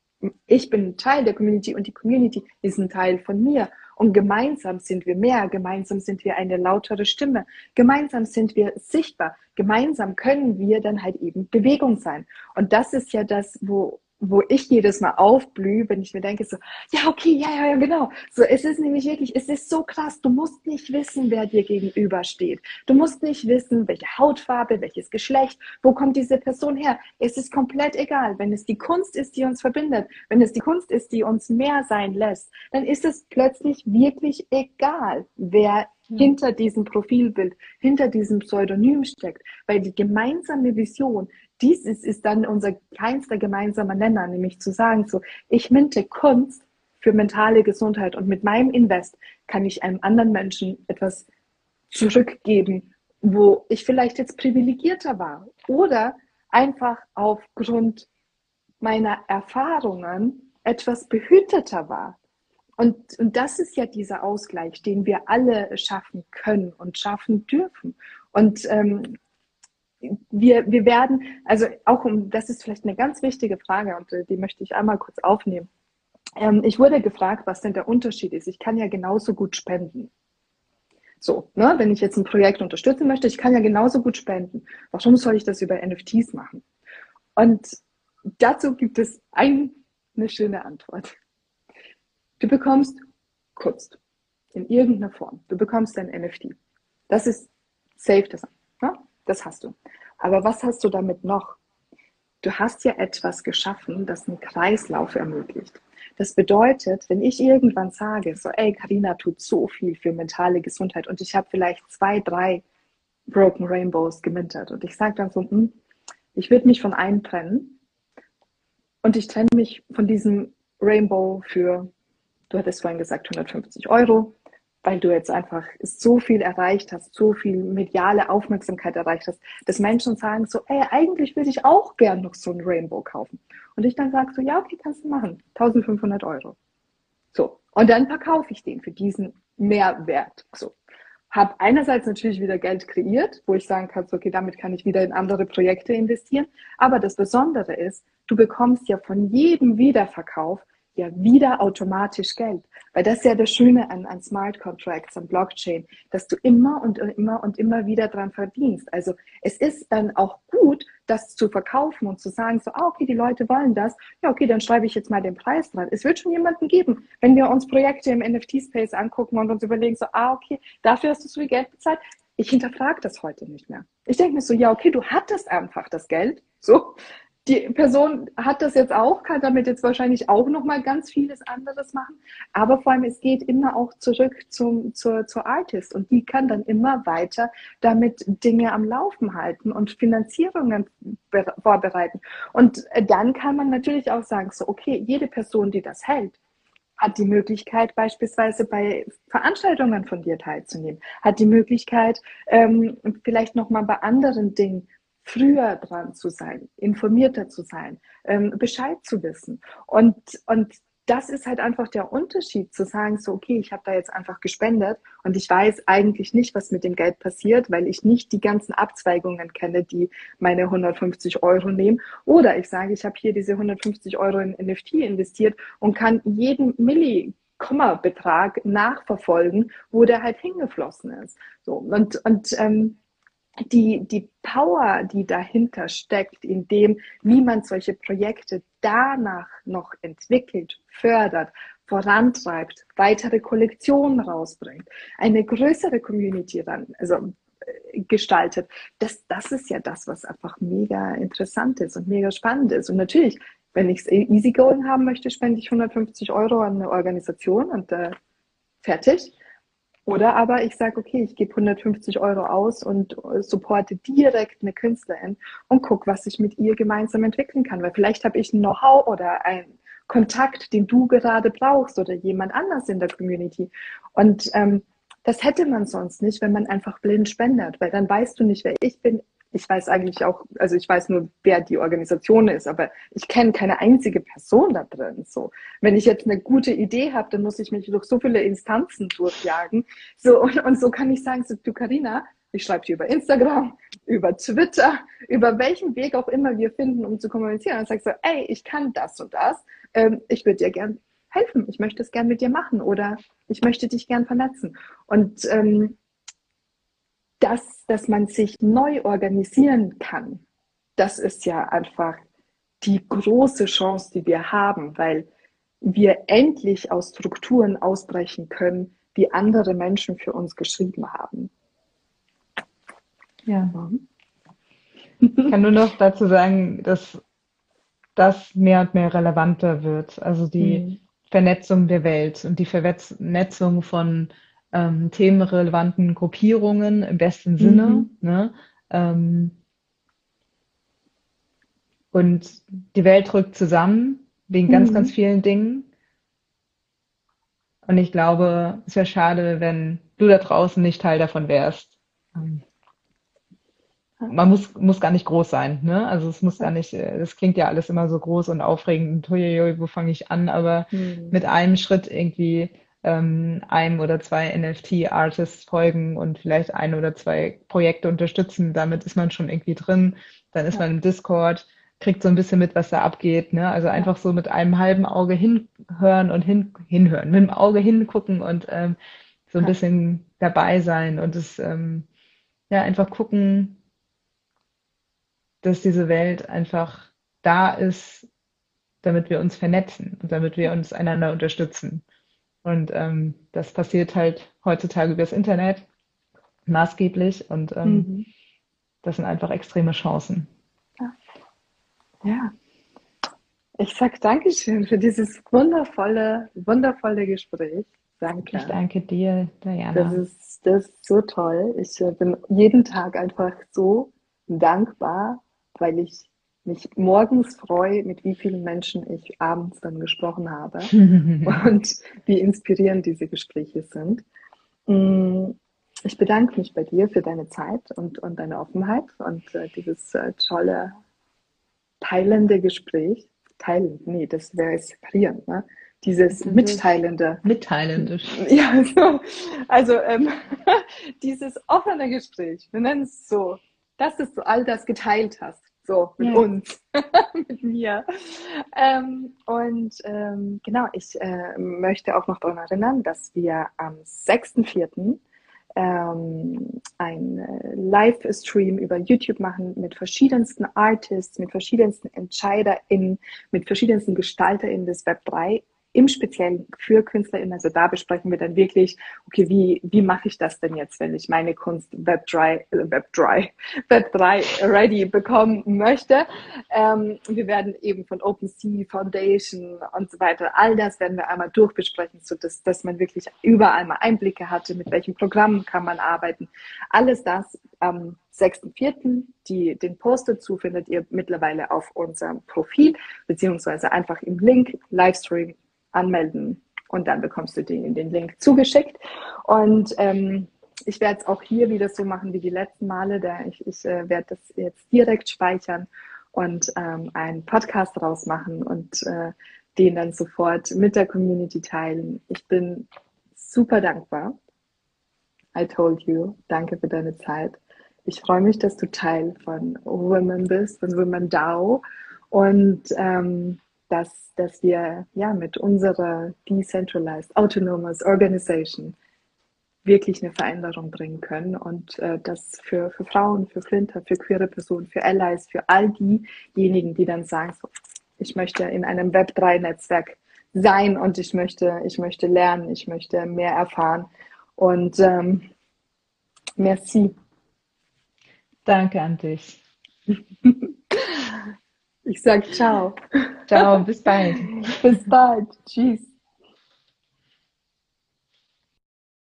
ich bin Teil der Community und die Community ist ein Teil von mir. Und gemeinsam sind wir mehr, gemeinsam sind wir eine lautere Stimme, gemeinsam sind wir sichtbar, gemeinsam können wir dann halt eben Bewegung sein. Und das ist ja das, wo wo ich jedes Mal aufblühe, wenn ich mir denke, so, ja, okay, ja, ja, ja, genau. So, es ist nämlich wirklich, es ist so krass. Du musst nicht wissen, wer dir gegenübersteht. Du musst nicht wissen, welche Hautfarbe, welches Geschlecht, wo kommt diese Person her. Es ist komplett egal. Wenn es die Kunst ist, die uns verbindet, wenn es die Kunst ist, die uns mehr sein lässt, dann ist es plötzlich wirklich egal, wer hinter diesem Profilbild, hinter diesem Pseudonym steckt, weil die gemeinsame Vision dies ist, ist dann unser kleinster gemeinsamer Nenner, nämlich zu sagen, so, ich minte Kunst für mentale Gesundheit und mit meinem Invest kann ich einem anderen Menschen etwas zurückgeben, wo ich vielleicht jetzt privilegierter war oder einfach aufgrund meiner Erfahrungen etwas behüteter war. Und, und das ist ja dieser Ausgleich, den wir alle schaffen können und schaffen dürfen. Und ähm, wir, wir werden, also auch um, das ist vielleicht eine ganz wichtige Frage und äh, die möchte ich einmal kurz aufnehmen. Ähm, ich wurde gefragt, was denn der Unterschied ist. Ich kann ja genauso gut spenden. So, ne, wenn ich jetzt ein Projekt unterstützen möchte, ich kann ja genauso gut spenden. Warum soll ich das über NFTs machen? Und dazu gibt es ein, eine schöne Antwort. Du bekommst Kunst in irgendeiner Form. Du bekommst ein NFT. Das ist safe, das, ne? Das hast du. Aber was hast du damit noch? Du hast ja etwas geschaffen, das einen Kreislauf ermöglicht. Das bedeutet, wenn ich irgendwann sage, so, ey, Karina tut so viel für mentale Gesundheit und ich habe vielleicht zwei, drei Broken Rainbows gemintert und ich sage dann so, hm, ich würde mich von einem trennen und ich trenne mich von diesem Rainbow für, du hattest vorhin gesagt, 150 Euro weil du jetzt einfach so viel erreicht hast, so viel mediale Aufmerksamkeit erreicht hast, dass Menschen sagen so, ey, eigentlich würde ich auch gern noch so ein Rainbow kaufen. Und ich dann sage so, ja, okay, kannst du machen. 1500 Euro. So. Und dann verkaufe ich den für diesen Mehrwert. So. Hab einerseits natürlich wieder Geld kreiert, wo ich sagen kann, so, okay, damit kann ich wieder in andere Projekte investieren. Aber das Besondere ist, du bekommst ja von jedem Wiederverkauf ja wieder automatisch Geld. Weil das ist ja das Schöne an, an Smart Contracts, an Blockchain, dass du immer und immer und immer wieder dran verdienst. Also es ist dann auch gut, das zu verkaufen und zu sagen, so, ah, okay, die Leute wollen das. Ja, okay, dann schreibe ich jetzt mal den Preis dran. Es wird schon jemanden geben, wenn wir uns Projekte im NFT-Space angucken und uns überlegen, so, ah, okay, dafür hast du so viel Geld bezahlt. Ich hinterfrage das heute nicht mehr. Ich denke mir so, ja, okay, du hattest einfach das Geld. So, die Person hat das jetzt auch, kann damit jetzt wahrscheinlich auch noch mal ganz vieles anderes machen. Aber vor allem, es geht immer auch zurück zum, zur, zur Artist und die kann dann immer weiter damit Dinge am Laufen halten und Finanzierungen vorbereiten. Und dann kann man natürlich auch sagen, so, okay, jede Person, die das hält, hat die Möglichkeit, beispielsweise bei Veranstaltungen von dir teilzunehmen, hat die Möglichkeit, ähm, vielleicht nochmal bei anderen Dingen früher dran zu sein, informierter zu sein, ähm, Bescheid zu wissen. Und, und das ist halt einfach der Unterschied, zu sagen, so, okay, ich habe da jetzt einfach gespendet und ich weiß eigentlich nicht, was mit dem Geld passiert, weil ich nicht die ganzen Abzweigungen kenne, die meine 150 Euro nehmen. Oder ich sage, ich habe hier diese 150 Euro in NFT investiert und kann jeden Milli Komma-Betrag nachverfolgen, wo der halt hingeflossen ist. So und und ähm, die, die Power, die dahinter steckt, in dem, wie man solche Projekte danach noch entwickelt, fördert, vorantreibt, weitere Kollektionen rausbringt, eine größere Community dann, also äh, gestaltet. Das, das ist ja das, was einfach mega interessant ist und mega spannend ist. Und natürlich, wenn ich es easy going haben möchte, spende ich 150 Euro an eine Organisation und äh, fertig. Oder aber ich sage, okay, ich gebe 150 Euro aus und supporte direkt eine Künstlerin und gucke, was ich mit ihr gemeinsam entwickeln kann. Weil vielleicht habe ich ein Know-how oder einen Kontakt, den du gerade brauchst oder jemand anders in der Community. Und ähm, das hätte man sonst nicht, wenn man einfach blind spendet, weil dann weißt du nicht, wer ich bin, ich weiß eigentlich auch, also ich weiß nur, wer die Organisation ist, aber ich kenne keine einzige Person da drin. So, wenn ich jetzt eine gute Idee habe, dann muss ich mich durch so viele Instanzen durchjagen. So und, und so kann ich sagen, so, du Karina, ich schreibe dir über Instagram, über Twitter, über welchen Weg auch immer wir finden, um zu kommunizieren. Und sagst so, ey, ich kann das und das. Ähm, ich würde dir gern helfen. Ich möchte es gern mit dir machen oder ich möchte dich gern vernetzen. Und ähm, das, dass man sich neu organisieren kann, das ist ja einfach die große Chance, die wir haben, weil wir endlich aus Strukturen ausbrechen können, die andere Menschen für uns geschrieben haben. Ja. Ich kann nur noch dazu sagen, dass das mehr und mehr relevanter wird. Also die mhm. Vernetzung der Welt und die Vernetzung von ähm, themenrelevanten Gruppierungen im besten Sinne. Mhm. Ne? Ähm, und die Welt rückt zusammen wegen mhm. ganz, ganz vielen Dingen. Und ich glaube, es wäre schade, wenn du da draußen nicht Teil davon wärst. Man muss, muss gar nicht groß sein, ne? Also es muss gar nicht, das klingt ja alles immer so groß und aufregend und huiuiui, wo fange ich an? Aber mhm. mit einem Schritt irgendwie ähm, einem oder zwei NFT-Artists folgen und vielleicht ein oder zwei Projekte unterstützen, damit ist man schon irgendwie drin. Dann ist ja. man im Discord, kriegt so ein bisschen mit, was da abgeht. Ne? Also einfach so mit einem halben Auge hinhören und hin, hinhören, mit dem Auge hingucken und ähm, so ein ja. bisschen dabei sein und es ähm, ja einfach gucken, dass diese Welt einfach da ist, damit wir uns vernetzen und damit wir uns einander unterstützen. Und ähm, das passiert halt heutzutage übers Internet maßgeblich und ähm, mhm. das sind einfach extreme Chancen. Ja. ja. Ich sag Dankeschön für dieses wundervolle, wundervolle Gespräch. Danke. Ich danke dir, Diana. Das ist, das ist so toll. Ich äh, bin jeden Tag einfach so dankbar, weil ich mich morgens freue, mit wie vielen Menschen ich abends dann gesprochen habe [laughs] und wie inspirierend diese Gespräche sind. Mm, ich bedanke mich bei dir für deine Zeit und, und deine Offenheit und äh, dieses äh, tolle, teilende Gespräch. Teilend, nee, das wäre separierend, ne? Dieses mitteilende. Mitteilende. [laughs] Ja, so. also ähm, [laughs] dieses offene Gespräch, wir nennen es so, dass du all das geteilt hast so mit ja. uns, [laughs] mit mir. Ähm, und ähm, genau, ich äh, möchte auch noch daran erinnern, dass wir am 6.4. Ähm, ein äh, Livestream über YouTube machen mit verschiedensten Artists, mit verschiedensten EntscheiderInnen, mit verschiedensten GestalterInnen des Web 3 im Speziellen für KünstlerInnen. Also da besprechen wir dann wirklich, okay, wie, wie mache ich das denn jetzt, wenn ich meine Kunst Web 3, äh, Web 3, [laughs] Web 3 ready bekommen möchte. Ähm, wir werden eben von OpenSea Foundation und so weiter, all das werden wir einmal durchbesprechen, so dass, dass man wirklich überall mal Einblicke hatte, mit welchen Programmen kann man arbeiten. Alles das am 6.4. Die, den Post dazu findet ihr mittlerweile auf unserem Profil, beziehungsweise einfach im Link Livestream anmelden und dann bekommst du den, den Link zugeschickt. Und ähm, ich werde es auch hier wieder so machen wie die letzten Male. Da ich ich äh, werde das jetzt direkt speichern und ähm, einen Podcast draus machen und äh, den dann sofort mit der Community teilen. Ich bin super dankbar. I told you. Danke für deine Zeit. Ich freue mich, dass du Teil von Women bist, von Women DAO. Und ähm, dass, dass wir ja mit unserer Decentralized Autonomous Organization wirklich eine Veränderung bringen können und äh, das für, für Frauen, für Flinter, für queere Personen, für Allies, für all diejenigen, die dann sagen, so, ich möchte in einem Web3-Netzwerk sein und ich möchte, ich möchte lernen, ich möchte mehr erfahren und ähm, merci. Danke an dich. [laughs] Ich sag ciao. Ciao, bis bald. [laughs] Bis bald. Tschüss.